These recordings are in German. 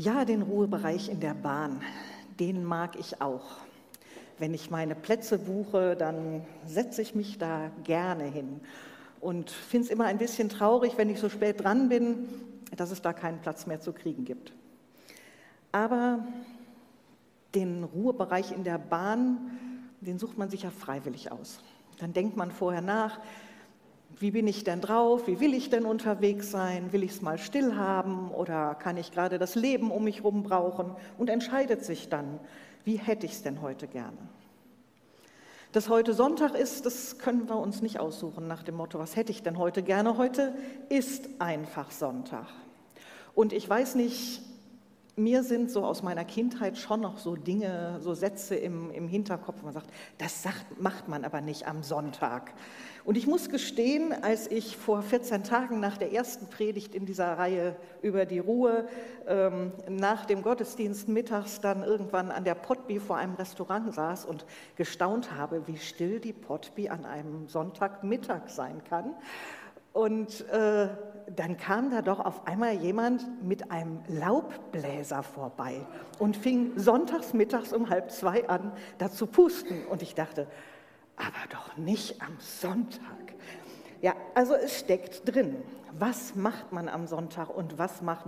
Ja, den Ruhebereich in der Bahn, den mag ich auch. Wenn ich meine Plätze buche, dann setze ich mich da gerne hin und finde es immer ein bisschen traurig, wenn ich so spät dran bin, dass es da keinen Platz mehr zu kriegen gibt. Aber den Ruhebereich in der Bahn, den sucht man sich ja freiwillig aus. Dann denkt man vorher nach, wie bin ich denn drauf, wie will ich denn unterwegs sein, will ich es mal still haben oder kann ich gerade das Leben um mich herum brauchen und entscheidet sich dann, wie hätte ich es denn heute gerne. Dass heute Sonntag ist, das können wir uns nicht aussuchen nach dem Motto, was hätte ich denn heute gerne. Heute ist einfach Sonntag. Und ich weiß nicht, mir sind so aus meiner Kindheit schon noch so Dinge, so Sätze im, im Hinterkopf, wo man sagt, das sagt, macht man aber nicht am Sonntag. Und ich muss gestehen, als ich vor 14 Tagen nach der ersten Predigt in dieser Reihe über die Ruhe ähm, nach dem Gottesdienst mittags dann irgendwann an der Potby vor einem Restaurant saß und gestaunt habe, wie still die Potby an einem Sonntagmittag sein kann. Und äh, dann kam da doch auf einmal jemand mit einem Laubbläser vorbei und fing sonntags mittags um halb zwei an, da zu pusten. Und ich dachte, aber doch nicht am Sonntag. Ja, also es steckt drin. Was macht man am Sonntag und was macht,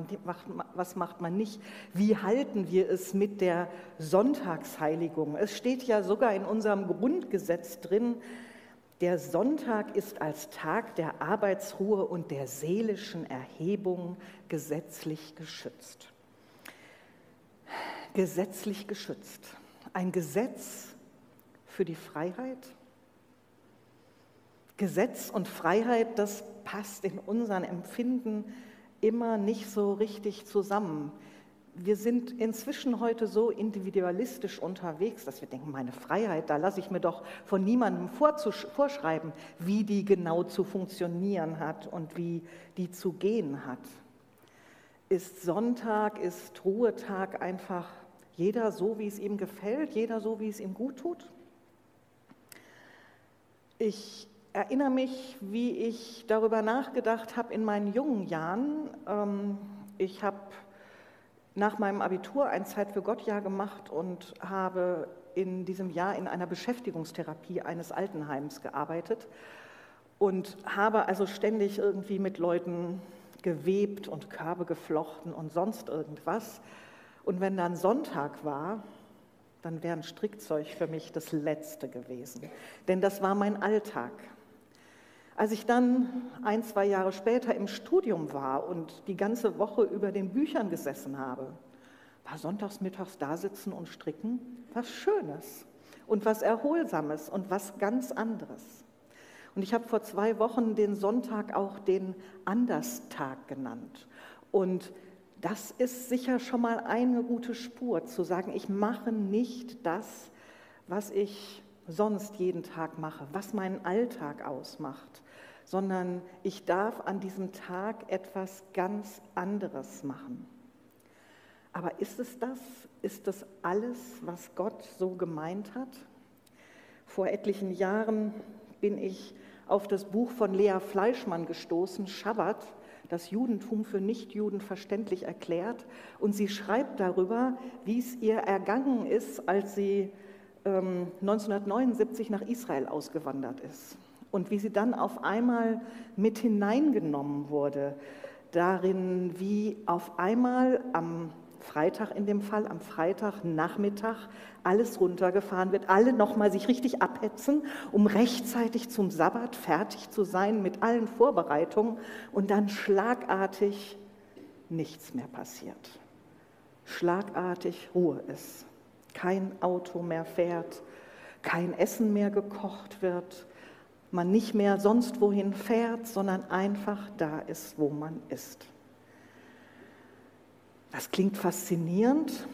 was macht man nicht? Wie halten wir es mit der Sonntagsheiligung? Es steht ja sogar in unserem Grundgesetz drin, der Sonntag ist als Tag der Arbeitsruhe und der seelischen Erhebung gesetzlich geschützt. Gesetzlich geschützt. Ein Gesetz für die Freiheit. Gesetz und Freiheit, das passt in unseren Empfinden immer nicht so richtig zusammen wir sind inzwischen heute so individualistisch unterwegs, dass wir denken, meine Freiheit, da lasse ich mir doch von niemandem vorschreiben, wie die genau zu funktionieren hat und wie die zu gehen hat. Ist Sonntag, ist Ruhetag einfach jeder so, wie es ihm gefällt, jeder so, wie es ihm gut tut? Ich erinnere mich, wie ich darüber nachgedacht habe in meinen jungen Jahren. Ähm, ich habe nach meinem Abitur ein Zeit für Gott Jahr gemacht und habe in diesem Jahr in einer Beschäftigungstherapie eines Altenheims gearbeitet und habe also ständig irgendwie mit Leuten gewebt und Körbe geflochten und sonst irgendwas. Und wenn dann Sonntag war, dann wäre ein Strickzeug für mich das Letzte gewesen. Denn das war mein Alltag. Als ich dann ein, zwei Jahre später im Studium war und die ganze Woche über den Büchern gesessen habe, war sonntags mittags da sitzen und stricken was Schönes und was Erholsames und was ganz anderes. Und ich habe vor zwei Wochen den Sonntag auch den Anderstag genannt. Und das ist sicher schon mal eine gute Spur, zu sagen, ich mache nicht das, was ich sonst jeden Tag mache, was meinen Alltag ausmacht, sondern ich darf an diesem Tag etwas ganz anderes machen. Aber ist es das? Ist das alles, was Gott so gemeint hat? Vor etlichen Jahren bin ich auf das Buch von Lea Fleischmann gestoßen, Schabbat, das Judentum für Nichtjuden verständlich erklärt. Und sie schreibt darüber, wie es ihr ergangen ist, als sie 1979 ähm, nach Israel ausgewandert ist und wie sie dann auf einmal mit hineingenommen wurde darin, wie auf einmal am Freitag in dem Fall, am Freitagnachmittag alles runtergefahren wird, alle nochmal sich richtig abhetzen, um rechtzeitig zum Sabbat fertig zu sein mit allen Vorbereitungen und dann schlagartig nichts mehr passiert. Schlagartig Ruhe ist kein Auto mehr fährt, kein Essen mehr gekocht wird, man nicht mehr sonst wohin fährt, sondern einfach da ist, wo man ist. Das klingt faszinierend,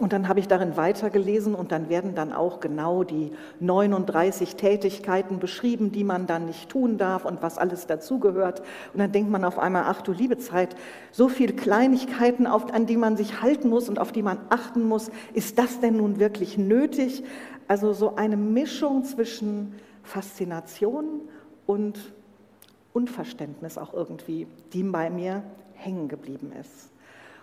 und dann habe ich darin weitergelesen und dann werden dann auch genau die 39 Tätigkeiten beschrieben, die man dann nicht tun darf und was alles dazugehört. Und dann denkt man auf einmal, ach du liebe Zeit, so viele Kleinigkeiten, an die man sich halten muss und auf die man achten muss. Ist das denn nun wirklich nötig? Also so eine Mischung zwischen Faszination und Unverständnis auch irgendwie, die bei mir hängen geblieben ist.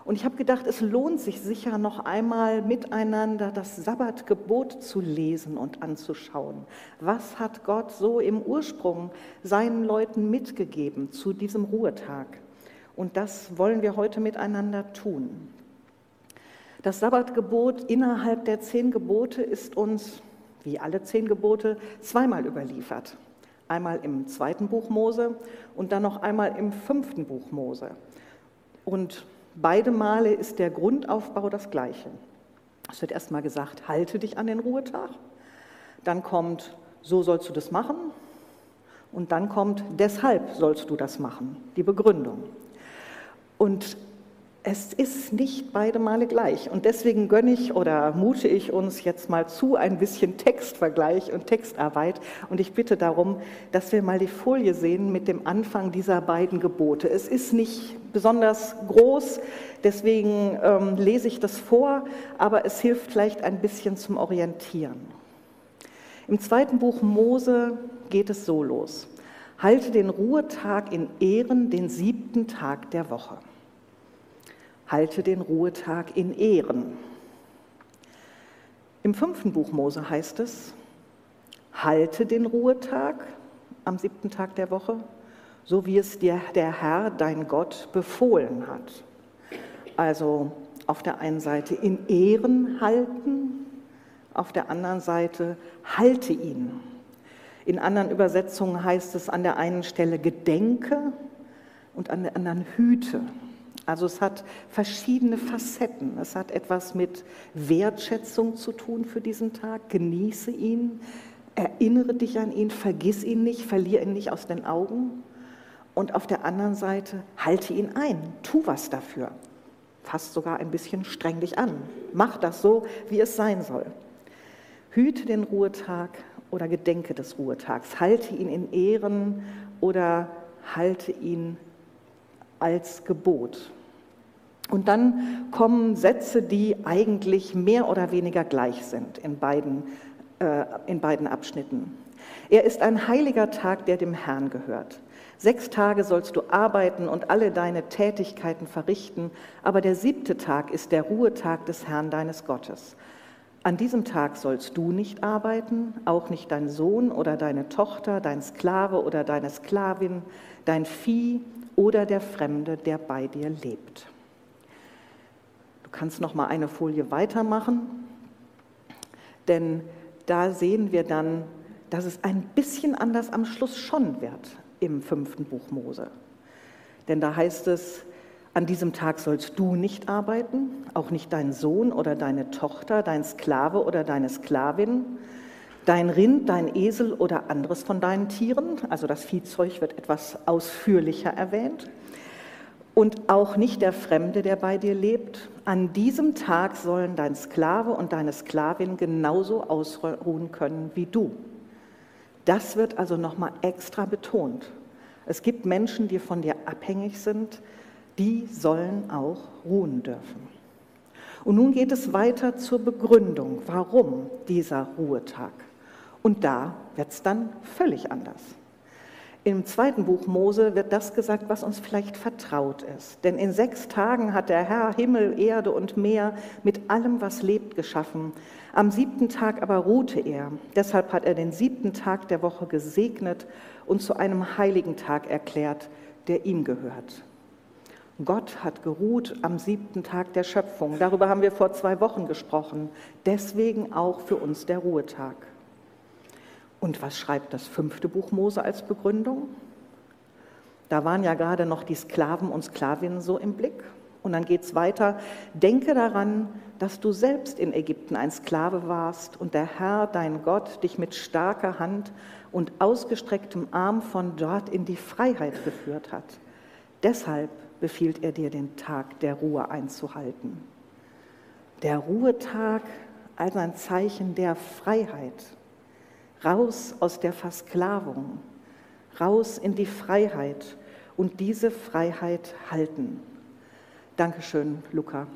Und ich habe gedacht, es lohnt sich sicher noch einmal miteinander das Sabbatgebot zu lesen und anzuschauen. Was hat Gott so im Ursprung seinen Leuten mitgegeben zu diesem Ruhetag? Und das wollen wir heute miteinander tun. Das Sabbatgebot innerhalb der zehn Gebote ist uns, wie alle zehn Gebote, zweimal überliefert. Einmal im zweiten Buch Mose und dann noch einmal im fünften Buch Mose. Und beide Male ist der Grundaufbau das gleiche. Es wird erstmal gesagt, halte dich an den Ruhetag. Dann kommt, so sollst du das machen. Und dann kommt, deshalb sollst du das machen, die Begründung. Und es ist nicht beide Male gleich. Und deswegen gönne ich oder mute ich uns jetzt mal zu ein bisschen Textvergleich und Textarbeit. Und ich bitte darum, dass wir mal die Folie sehen mit dem Anfang dieser beiden Gebote. Es ist nicht besonders groß, deswegen ähm, lese ich das vor, aber es hilft vielleicht ein bisschen zum Orientieren. Im zweiten Buch Mose geht es so los. Halte den Ruhetag in Ehren, den siebten Tag der Woche halte den Ruhetag in Ehren. Im fünften Buch Mose heißt es, halte den Ruhetag am siebten Tag der Woche, so wie es dir der Herr, dein Gott, befohlen hat. Also auf der einen Seite in Ehren halten, auf der anderen Seite halte ihn. In anderen Übersetzungen heißt es an der einen Stelle gedenke und an der anderen hüte. Also es hat verschiedene Facetten. Es hat etwas mit Wertschätzung zu tun für diesen Tag. Genieße ihn, erinnere dich an ihn, vergiss ihn nicht, verliere ihn nicht aus den Augen. Und auf der anderen Seite halte ihn ein, tu was dafür. Fast sogar ein bisschen streng dich an. Mach das so, wie es sein soll. Hüte den Ruhetag oder gedenke des Ruhetags. Halte ihn in Ehren oder halte ihn als Gebot. Und dann kommen Sätze, die eigentlich mehr oder weniger gleich sind in beiden, äh, in beiden Abschnitten. Er ist ein heiliger Tag, der dem Herrn gehört. Sechs Tage sollst du arbeiten und alle deine Tätigkeiten verrichten, aber der siebte Tag ist der Ruhetag des Herrn deines Gottes. An diesem Tag sollst du nicht arbeiten, auch nicht dein Sohn oder deine Tochter, dein Sklave oder deine Sklavin, dein Vieh oder der Fremde, der bei dir lebt. Du kannst noch mal eine Folie weitermachen, denn da sehen wir dann, dass es ein bisschen anders am Schluss schon wird im fünften Buch Mose. Denn da heißt es, an diesem Tag sollst du nicht arbeiten, auch nicht dein Sohn oder deine Tochter, dein Sklave oder deine Sklavin, dein Rind, dein Esel oder anderes von deinen Tieren. Also das Viehzeug wird etwas ausführlicher erwähnt und auch nicht der Fremde, der bei dir lebt. An diesem Tag sollen dein Sklave und deine Sklavin genauso ausruhen können wie du. Das wird also nochmal extra betont. Es gibt Menschen, die von dir abhängig sind, die sollen auch ruhen dürfen. Und nun geht es weiter zur Begründung, warum dieser Ruhetag. Und da wird es dann völlig anders. Im zweiten Buch Mose wird das gesagt, was uns vielleicht vertraut ist. Denn in sechs Tagen hat der Herr Himmel, Erde und Meer mit allem, was lebt, geschaffen. Am siebten Tag aber ruhte er. Deshalb hat er den siebten Tag der Woche gesegnet und zu einem heiligen Tag erklärt, der ihm gehört. Gott hat geruht am siebten Tag der Schöpfung. Darüber haben wir vor zwei Wochen gesprochen. Deswegen auch für uns der Ruhetag. Und was schreibt das fünfte Buch Mose als Begründung? Da waren ja gerade noch die Sklaven und Sklavinnen so im Blick. Und dann geht es weiter. Denke daran, dass du selbst in Ägypten ein Sklave warst und der Herr, dein Gott, dich mit starker Hand und ausgestrecktem Arm von dort in die Freiheit geführt hat. Deshalb befiehlt er dir, den Tag der Ruhe einzuhalten. Der Ruhetag als ein Zeichen der Freiheit raus aus der Versklavung, raus in die Freiheit und diese Freiheit halten. Dankeschön, Luca.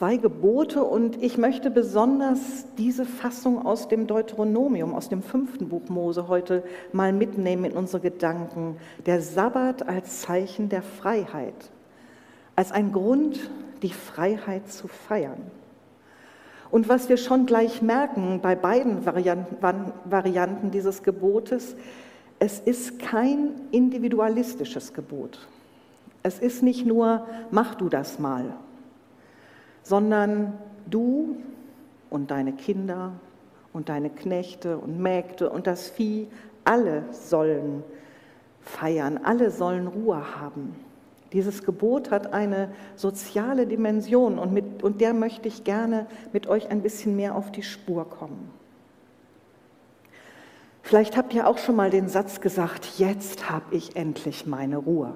zwei Gebote und ich möchte besonders diese Fassung aus dem Deuteronomium, aus dem fünften Buch Mose heute mal mitnehmen in unsere Gedanken. Der Sabbat als Zeichen der Freiheit, als ein Grund, die Freiheit zu feiern. Und was wir schon gleich merken bei beiden Varianten dieses Gebotes, es ist kein individualistisches Gebot. Es ist nicht nur, mach du das mal, sondern du und deine Kinder und deine Knechte und Mägde und das Vieh, alle sollen feiern, alle sollen Ruhe haben. Dieses Gebot hat eine soziale Dimension und, mit, und der möchte ich gerne mit euch ein bisschen mehr auf die Spur kommen. Vielleicht habt ihr auch schon mal den Satz gesagt, jetzt habe ich endlich meine Ruhe.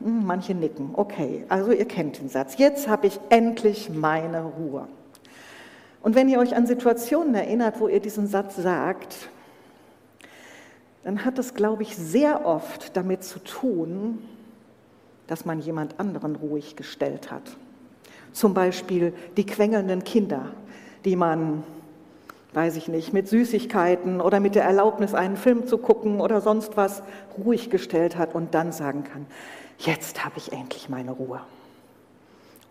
Hm, manche nicken. Okay, also ihr kennt den Satz. Jetzt habe ich endlich meine Ruhe. Und wenn ihr euch an Situationen erinnert, wo ihr diesen Satz sagt, dann hat es, glaube ich, sehr oft damit zu tun, dass man jemand anderen ruhig gestellt hat. Zum Beispiel die quengelnden Kinder, die man, weiß ich nicht, mit Süßigkeiten oder mit der Erlaubnis, einen Film zu gucken oder sonst was ruhig gestellt hat und dann sagen kann, jetzt habe ich endlich meine Ruhe.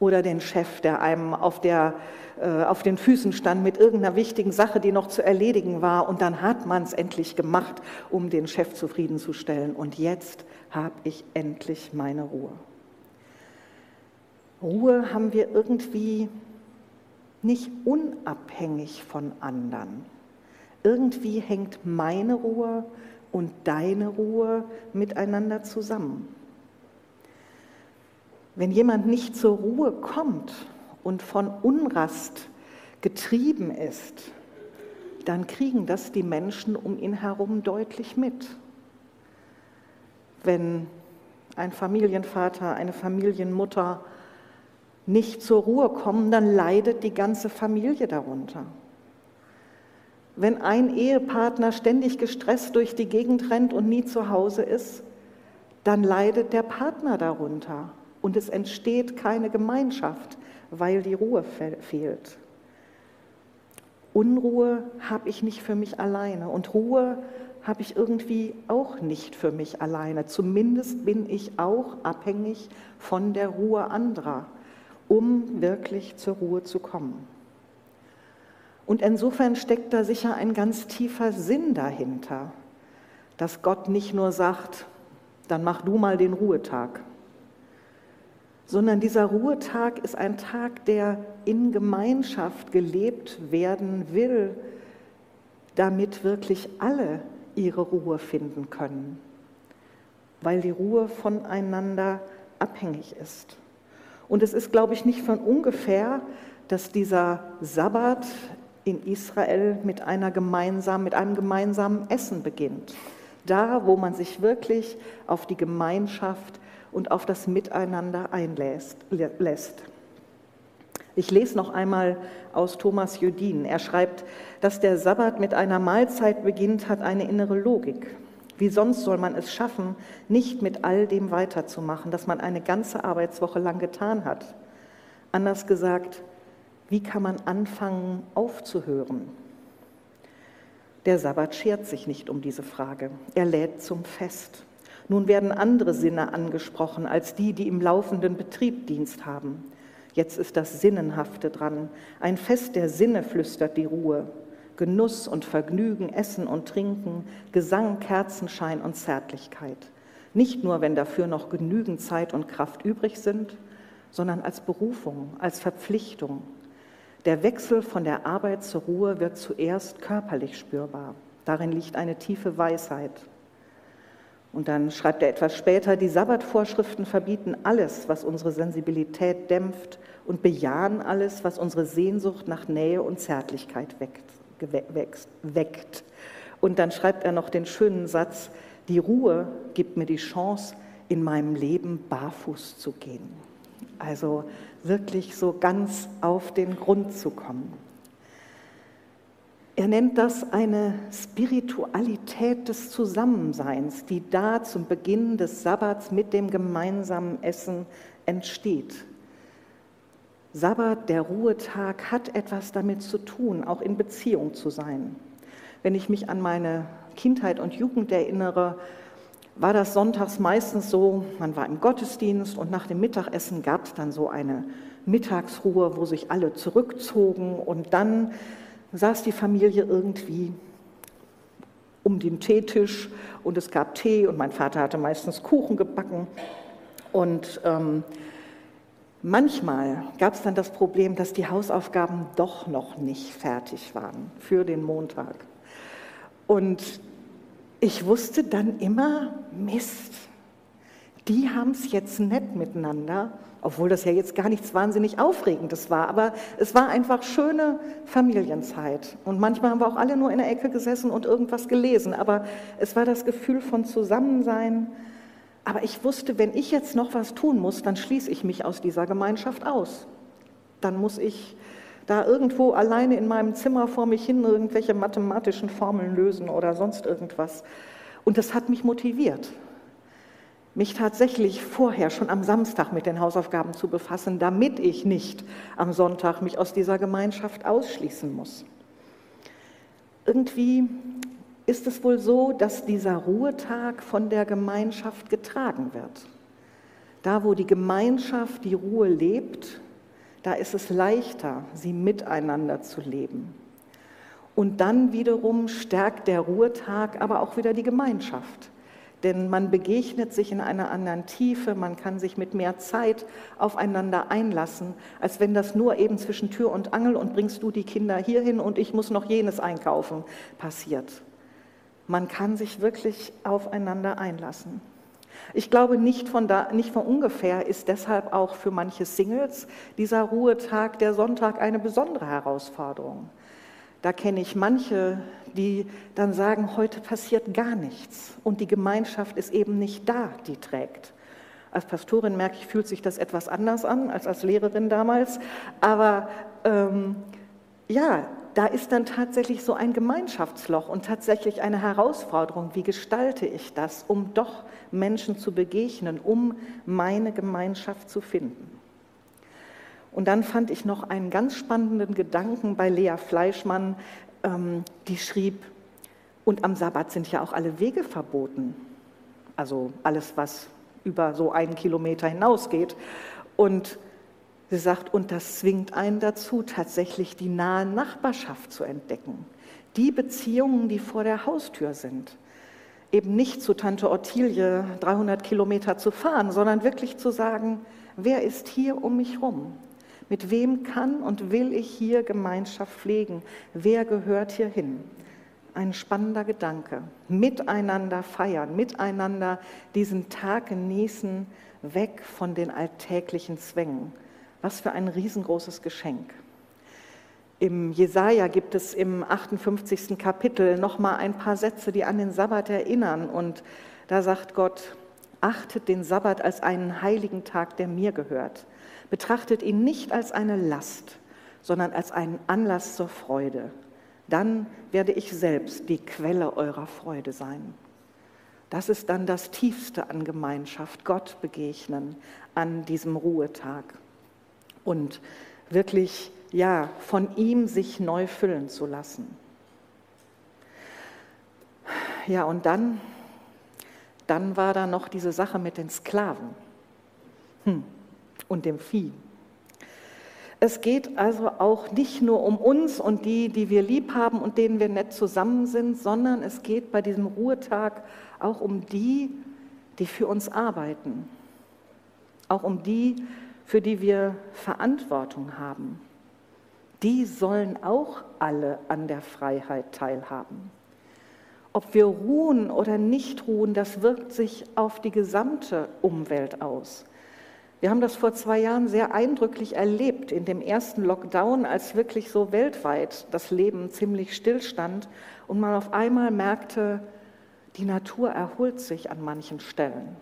Oder den Chef, der einem auf, der, äh, auf den Füßen stand mit irgendeiner wichtigen Sache, die noch zu erledigen war. Und dann hat man es endlich gemacht, um den Chef zufriedenzustellen. Und jetzt habe ich endlich meine Ruhe. Ruhe haben wir irgendwie nicht unabhängig von anderen. Irgendwie hängt meine Ruhe und deine Ruhe miteinander zusammen. Wenn jemand nicht zur Ruhe kommt und von Unrast getrieben ist, dann kriegen das die Menschen um ihn herum deutlich mit. Wenn ein Familienvater, eine Familienmutter nicht zur Ruhe kommen, dann leidet die ganze Familie darunter. Wenn ein Ehepartner ständig gestresst durch die Gegend rennt und nie zu Hause ist, dann leidet der Partner darunter und es entsteht keine Gemeinschaft, weil die Ruhe fehlt. Unruhe habe ich nicht für mich alleine und Ruhe habe ich irgendwie auch nicht für mich alleine. Zumindest bin ich auch abhängig von der Ruhe anderer, um wirklich zur Ruhe zu kommen. Und insofern steckt da sicher ein ganz tiefer Sinn dahinter, dass Gott nicht nur sagt, dann mach du mal den Ruhetag, sondern dieser Ruhetag ist ein Tag, der in Gemeinschaft gelebt werden will, damit wirklich alle ihre Ruhe finden können, weil die Ruhe voneinander abhängig ist. Und es ist, glaube ich, nicht von ungefähr, dass dieser Sabbat in Israel mit, einer gemeinsamen, mit einem gemeinsamen Essen beginnt. Da, wo man sich wirklich auf die Gemeinschaft und auf das Miteinander einlässt. Ich lese noch einmal aus Thomas Judin. Er schreibt, dass der Sabbat mit einer Mahlzeit beginnt, hat eine innere Logik. Wie sonst soll man es schaffen, nicht mit all dem weiterzumachen, das man eine ganze Arbeitswoche lang getan hat? Anders gesagt, wie kann man anfangen aufzuhören? Der Sabbat schert sich nicht um diese Frage. Er lädt zum Fest. Nun werden andere Sinne angesprochen als die, die im laufenden Betrieb Dienst haben. Jetzt ist das Sinnenhafte dran. Ein Fest der Sinne flüstert die Ruhe. Genuss und Vergnügen, Essen und Trinken, Gesang, Kerzenschein und Zärtlichkeit. Nicht nur, wenn dafür noch genügend Zeit und Kraft übrig sind, sondern als Berufung, als Verpflichtung. Der Wechsel von der Arbeit zur Ruhe wird zuerst körperlich spürbar. Darin liegt eine tiefe Weisheit. Und dann schreibt er etwas später, die Sabbatvorschriften verbieten alles, was unsere Sensibilität dämpft und bejahen alles, was unsere Sehnsucht nach Nähe und Zärtlichkeit weckt. Und dann schreibt er noch den schönen Satz, die Ruhe gibt mir die Chance, in meinem Leben barfuß zu gehen. Also wirklich so ganz auf den Grund zu kommen. Er nennt das eine Spiritualität des Zusammenseins, die da zum Beginn des Sabbats mit dem gemeinsamen Essen entsteht. Sabbat, der Ruhetag, hat etwas damit zu tun, auch in Beziehung zu sein. Wenn ich mich an meine Kindheit und Jugend erinnere, war das sonntags meistens so, man war im Gottesdienst und nach dem Mittagessen gab es dann so eine Mittagsruhe, wo sich alle zurückzogen und dann saß die Familie irgendwie um den Teetisch und es gab Tee und mein Vater hatte meistens Kuchen gebacken und ähm, manchmal gab es dann das Problem, dass die Hausaufgaben doch noch nicht fertig waren für den Montag. Und ich wusste dann immer, Mist, die haben es jetzt nett miteinander, obwohl das ja jetzt gar nichts wahnsinnig Aufregendes war, aber es war einfach schöne Familienzeit. Und manchmal haben wir auch alle nur in der Ecke gesessen und irgendwas gelesen, aber es war das Gefühl von Zusammensein. Aber ich wusste, wenn ich jetzt noch was tun muss, dann schließe ich mich aus dieser Gemeinschaft aus. Dann muss ich da irgendwo alleine in meinem Zimmer vor mich hin irgendwelche mathematischen Formeln lösen oder sonst irgendwas. Und das hat mich motiviert, mich tatsächlich vorher schon am Samstag mit den Hausaufgaben zu befassen, damit ich nicht am Sonntag mich aus dieser Gemeinschaft ausschließen muss. Irgendwie ist es wohl so, dass dieser Ruhetag von der Gemeinschaft getragen wird. Da, wo die Gemeinschaft die Ruhe lebt, da ist es leichter, sie miteinander zu leben. Und dann wiederum stärkt der Ruhetag aber auch wieder die Gemeinschaft. Denn man begegnet sich in einer anderen Tiefe, man kann sich mit mehr Zeit aufeinander einlassen, als wenn das nur eben zwischen Tür und Angel und bringst du die Kinder hierhin und ich muss noch jenes einkaufen passiert. Man kann sich wirklich aufeinander einlassen. Ich glaube, nicht von, da, nicht von ungefähr ist deshalb auch für manche Singles dieser Ruhetag, der Sonntag, eine besondere Herausforderung. Da kenne ich manche, die dann sagen, heute passiert gar nichts und die Gemeinschaft ist eben nicht da, die trägt. Als Pastorin merke ich, fühlt sich das etwas anders an als als Lehrerin damals. Aber ähm, ja, da ist dann tatsächlich so ein Gemeinschaftsloch und tatsächlich eine Herausforderung, wie gestalte ich das, um doch Menschen zu begegnen, um meine Gemeinschaft zu finden. Und dann fand ich noch einen ganz spannenden Gedanken bei Lea Fleischmann, ähm, die schrieb, und am Sabbat sind ja auch alle Wege verboten, also alles, was über so einen Kilometer hinausgeht. Und Sie sagt, und das zwingt einen dazu, tatsächlich die nahe Nachbarschaft zu entdecken. Die Beziehungen, die vor der Haustür sind. Eben nicht zu Tante Ottilie 300 Kilometer zu fahren, sondern wirklich zu sagen, wer ist hier um mich rum? Mit wem kann und will ich hier Gemeinschaft pflegen? Wer gehört hier hin? Ein spannender Gedanke. Miteinander feiern, miteinander diesen Tag genießen, weg von den alltäglichen Zwängen. Was für ein riesengroßes Geschenk. Im Jesaja gibt es im 58. Kapitel noch mal ein paar Sätze, die an den Sabbat erinnern. Und da sagt Gott: Achtet den Sabbat als einen heiligen Tag, der mir gehört. Betrachtet ihn nicht als eine Last, sondern als einen Anlass zur Freude. Dann werde ich selbst die Quelle eurer Freude sein. Das ist dann das Tiefste an Gemeinschaft, Gott begegnen an diesem Ruhetag und wirklich ja von ihm sich neu füllen zu lassen. Ja, und dann, dann war da noch diese Sache mit den Sklaven hm. und dem Vieh. Es geht also auch nicht nur um uns und die, die wir lieb haben und denen wir nett zusammen sind, sondern es geht bei diesem Ruhetag auch um die, die für uns arbeiten. Auch um die, für die wir Verantwortung haben, die sollen auch alle an der Freiheit teilhaben. Ob wir ruhen oder nicht ruhen, das wirkt sich auf die gesamte Umwelt aus. Wir haben das vor zwei Jahren sehr eindrücklich erlebt in dem ersten Lockdown, als wirklich so weltweit das Leben ziemlich stillstand und man auf einmal merkte, die Natur erholt sich an manchen Stellen.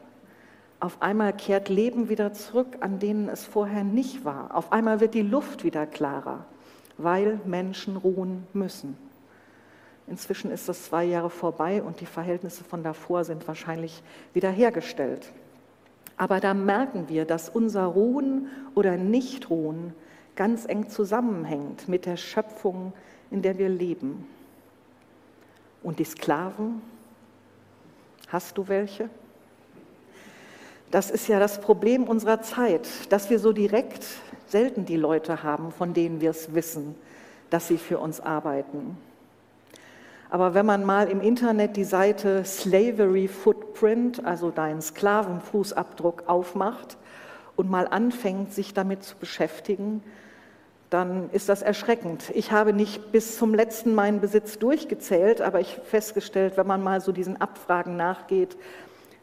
Auf einmal kehrt Leben wieder zurück, an denen es vorher nicht war. Auf einmal wird die Luft wieder klarer, weil Menschen ruhen müssen. Inzwischen ist das zwei Jahre vorbei und die Verhältnisse von davor sind wahrscheinlich wiederhergestellt. Aber da merken wir, dass unser Ruhen oder Nichtruhen ganz eng zusammenhängt mit der Schöpfung, in der wir leben. Und die Sklaven, hast du welche? Das ist ja das Problem unserer Zeit, dass wir so direkt selten die Leute haben, von denen wir es wissen, dass sie für uns arbeiten. Aber wenn man mal im Internet die Seite Slavery Footprint, also deinen Sklavenfußabdruck, aufmacht und mal anfängt, sich damit zu beschäftigen, dann ist das erschreckend. Ich habe nicht bis zum letzten meinen Besitz durchgezählt, aber ich festgestellt, wenn man mal so diesen Abfragen nachgeht,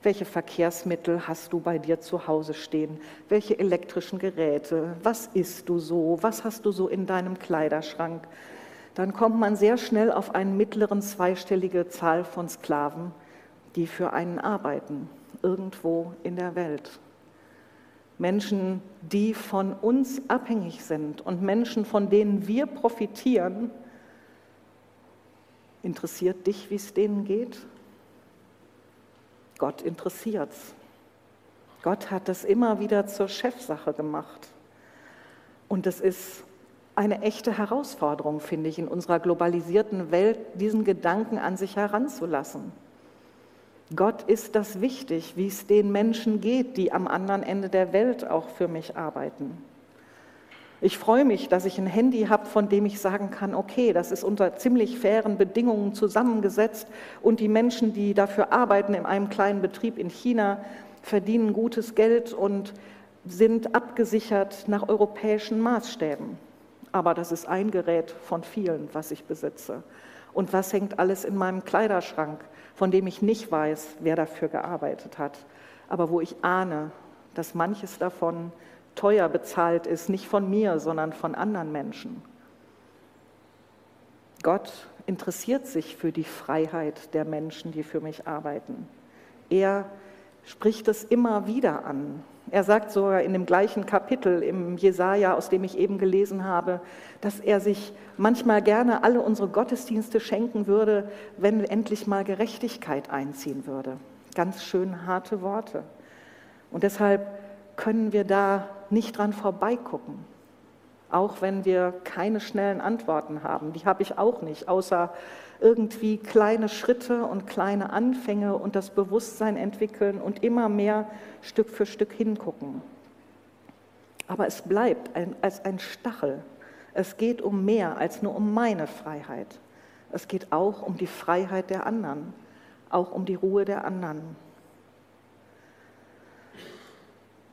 welche Verkehrsmittel hast du bei dir zu Hause stehen? Welche elektrischen Geräte? Was isst du so? Was hast du so in deinem Kleiderschrank? Dann kommt man sehr schnell auf eine mittleren zweistellige Zahl von Sklaven, die für einen arbeiten, irgendwo in der Welt. Menschen, die von uns abhängig sind und Menschen, von denen wir profitieren. Interessiert dich, wie es denen geht? Gott interessiert's. Gott hat es immer wieder zur Chefsache gemacht. Und es ist eine echte Herausforderung, finde ich, in unserer globalisierten Welt, diesen Gedanken an sich heranzulassen. Gott ist das wichtig, wie es den Menschen geht, die am anderen Ende der Welt auch für mich arbeiten. Ich freue mich, dass ich ein Handy habe, von dem ich sagen kann, okay, das ist unter ziemlich fairen Bedingungen zusammengesetzt und die Menschen, die dafür arbeiten in einem kleinen Betrieb in China, verdienen gutes Geld und sind abgesichert nach europäischen Maßstäben. Aber das ist ein Gerät von vielen, was ich besitze. Und was hängt alles in meinem Kleiderschrank, von dem ich nicht weiß, wer dafür gearbeitet hat, aber wo ich ahne, dass manches davon teuer bezahlt ist, nicht von mir, sondern von anderen Menschen. Gott interessiert sich für die Freiheit der Menschen, die für mich arbeiten. Er spricht es immer wieder an. Er sagt sogar in dem gleichen Kapitel im Jesaja, aus dem ich eben gelesen habe, dass er sich manchmal gerne alle unsere Gottesdienste schenken würde, wenn endlich mal Gerechtigkeit einziehen würde. Ganz schön harte Worte. Und deshalb können wir da nicht dran vorbeigucken. Auch wenn wir keine schnellen Antworten haben. Die habe ich auch nicht, außer irgendwie kleine Schritte und kleine Anfänge und das Bewusstsein entwickeln und immer mehr Stück für Stück hingucken. Aber es bleibt ein, als ein Stachel. Es geht um mehr als nur um meine Freiheit. Es geht auch um die Freiheit der anderen, auch um die Ruhe der anderen.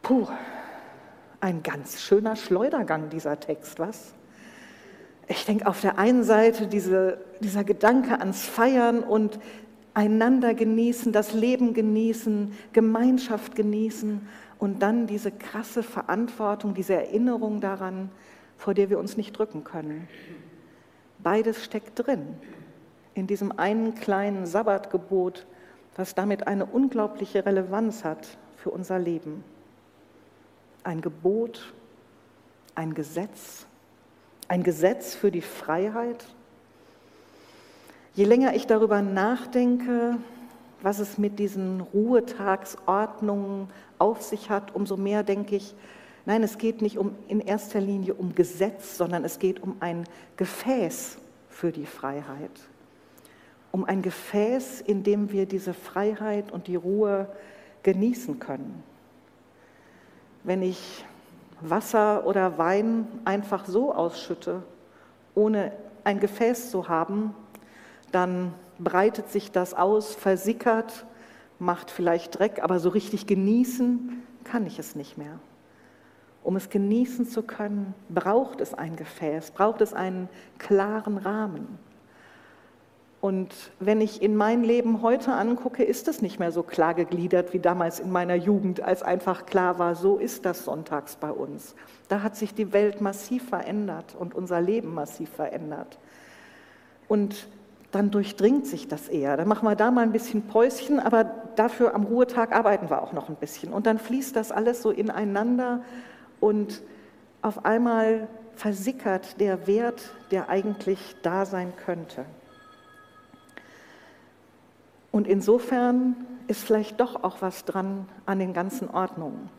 Puh, ein ganz schöner Schleudergang dieser Text, was? Ich denke auf der einen Seite diese, dieser Gedanke ans Feiern und einander genießen, das Leben genießen, Gemeinschaft genießen und dann diese krasse Verantwortung, diese Erinnerung daran, vor der wir uns nicht drücken können. Beides steckt drin in diesem einen kleinen Sabbatgebot, was damit eine unglaubliche Relevanz hat für unser Leben ein Gebot, ein Gesetz, ein Gesetz für die Freiheit. Je länger ich darüber nachdenke, was es mit diesen Ruhetagsordnungen auf sich hat, umso mehr denke ich, nein, es geht nicht um, in erster Linie um Gesetz, sondern es geht um ein Gefäß für die Freiheit. Um ein Gefäß, in dem wir diese Freiheit und die Ruhe genießen können wenn ich Wasser oder Wein einfach so ausschütte, ohne ein Gefäß zu haben, dann breitet sich das aus, versickert, macht vielleicht Dreck, aber so richtig genießen kann ich es nicht mehr. Um es genießen zu können, braucht es ein Gefäß, braucht es einen klaren Rahmen. Und wenn ich in mein Leben heute angucke, ist es nicht mehr so klar gegliedert wie damals in meiner Jugend, als einfach klar war, so ist das sonntags bei uns. Da hat sich die Welt massiv verändert und unser Leben massiv verändert. Und dann durchdringt sich das eher. Dann machen wir da mal ein bisschen Päuschen, aber dafür am Ruhetag arbeiten wir auch noch ein bisschen. Und dann fließt das alles so ineinander und auf einmal versickert der Wert, der eigentlich da sein könnte. Und insofern ist vielleicht doch auch was dran an den ganzen Ordnungen.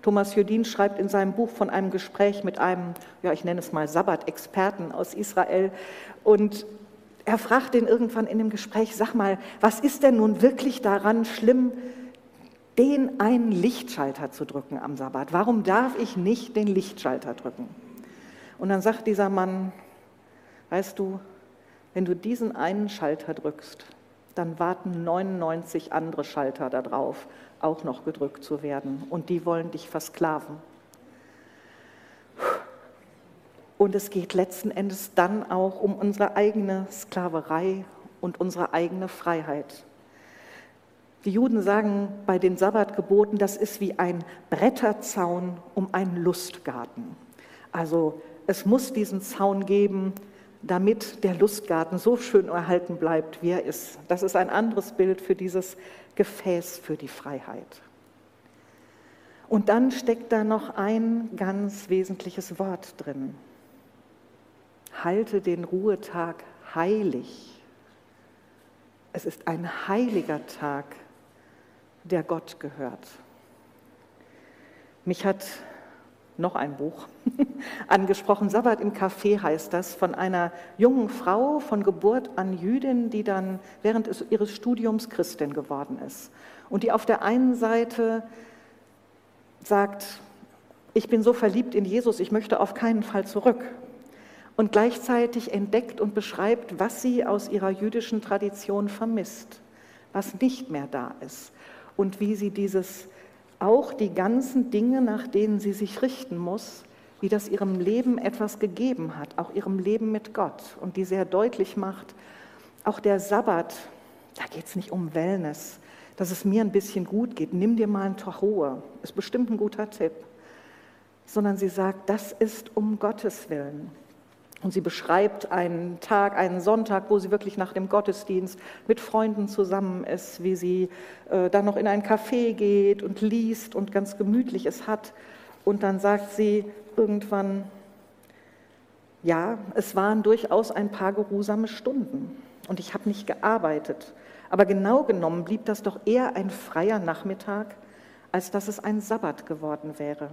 Thomas Judin schreibt in seinem Buch von einem Gespräch mit einem, ja, ich nenne es mal Sabbat-Experten aus Israel. Und er fragt ihn irgendwann in dem Gespräch, sag mal, was ist denn nun wirklich daran schlimm, den einen Lichtschalter zu drücken am Sabbat? Warum darf ich nicht den Lichtschalter drücken? Und dann sagt dieser Mann, weißt du, wenn du diesen einen Schalter drückst, dann warten 99 andere Schalter darauf, auch noch gedrückt zu werden. Und die wollen dich versklaven. Und es geht letzten Endes dann auch um unsere eigene Sklaverei und unsere eigene Freiheit. Die Juden sagen bei den Sabbatgeboten, das ist wie ein Bretterzaun um einen Lustgarten. Also es muss diesen Zaun geben, damit der Lustgarten so schön erhalten bleibt, wie er ist. Das ist ein anderes Bild für dieses Gefäß für die Freiheit. Und dann steckt da noch ein ganz wesentliches Wort drin. Halte den Ruhetag heilig. Es ist ein heiliger Tag, der Gott gehört. Mich hat noch ein Buch angesprochen. Sabbat im Café heißt das, von einer jungen Frau von Geburt an Jüdin, die dann während ihres Studiums Christin geworden ist. Und die auf der einen Seite sagt, ich bin so verliebt in Jesus, ich möchte auf keinen Fall zurück. Und gleichzeitig entdeckt und beschreibt, was sie aus ihrer jüdischen Tradition vermisst, was nicht mehr da ist und wie sie dieses auch die ganzen Dinge, nach denen sie sich richten muss, wie das ihrem Leben etwas gegeben hat, auch ihrem Leben mit Gott und die sehr deutlich macht, auch der Sabbat, da geht es nicht um Wellness, dass es mir ein bisschen gut geht, nimm dir mal einen Tag Ruhe, ist bestimmt ein guter Tipp, sondern sie sagt, das ist um Gottes Willen. Und sie beschreibt einen Tag, einen Sonntag, wo sie wirklich nach dem Gottesdienst mit Freunden zusammen ist, wie sie äh, dann noch in ein Café geht und liest und ganz gemütlich es hat. Und dann sagt sie irgendwann, ja, es waren durchaus ein paar geruhsame Stunden und ich habe nicht gearbeitet. Aber genau genommen blieb das doch eher ein freier Nachmittag, als dass es ein Sabbat geworden wäre.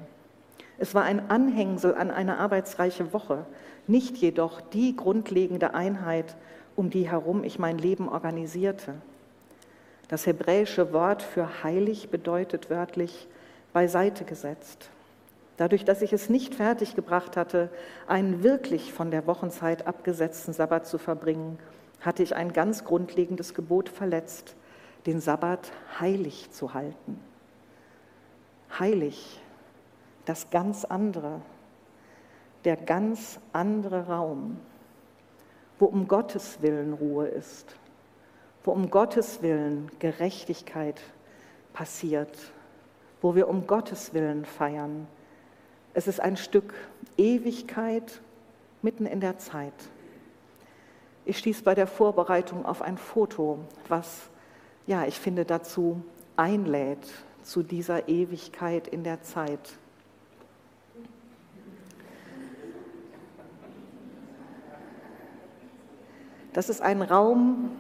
Es war ein Anhängsel an eine arbeitsreiche Woche, nicht jedoch die grundlegende Einheit, um die herum ich mein Leben organisierte. Das hebräische Wort für heilig bedeutet wörtlich beiseite gesetzt. Dadurch, dass ich es nicht fertiggebracht hatte, einen wirklich von der Wochenzeit abgesetzten Sabbat zu verbringen, hatte ich ein ganz grundlegendes Gebot verletzt, den Sabbat heilig zu halten. Heilig das ganz andere, der ganz andere Raum, wo um Gottes Willen Ruhe ist, wo um Gottes Willen Gerechtigkeit passiert, wo wir um Gottes Willen feiern. Es ist ein Stück Ewigkeit mitten in der Zeit. Ich stieß bei der Vorbereitung auf ein Foto, was, ja, ich finde, dazu einlädt, zu dieser Ewigkeit in der Zeit. Das ist ein Raum,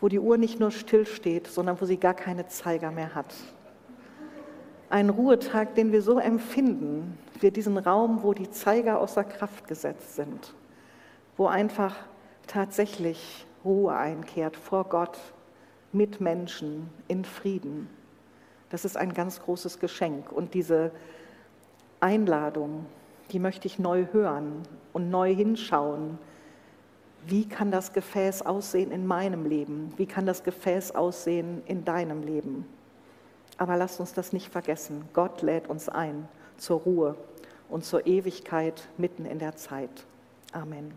wo die Uhr nicht nur stillsteht, sondern wo sie gar keine Zeiger mehr hat. Ein Ruhetag, den wir so empfinden, wir diesen Raum, wo die Zeiger außer Kraft gesetzt sind, wo einfach tatsächlich Ruhe einkehrt vor Gott, mit Menschen, in Frieden. Das ist ein ganz großes Geschenk. Und diese Einladung, die möchte ich neu hören und neu hinschauen wie kann das Gefäß aussehen in meinem Leben? Wie kann das Gefäß aussehen in deinem Leben? Aber lasst uns das nicht vergessen. Gott lädt uns ein zur Ruhe und zur Ewigkeit mitten in der Zeit. Amen.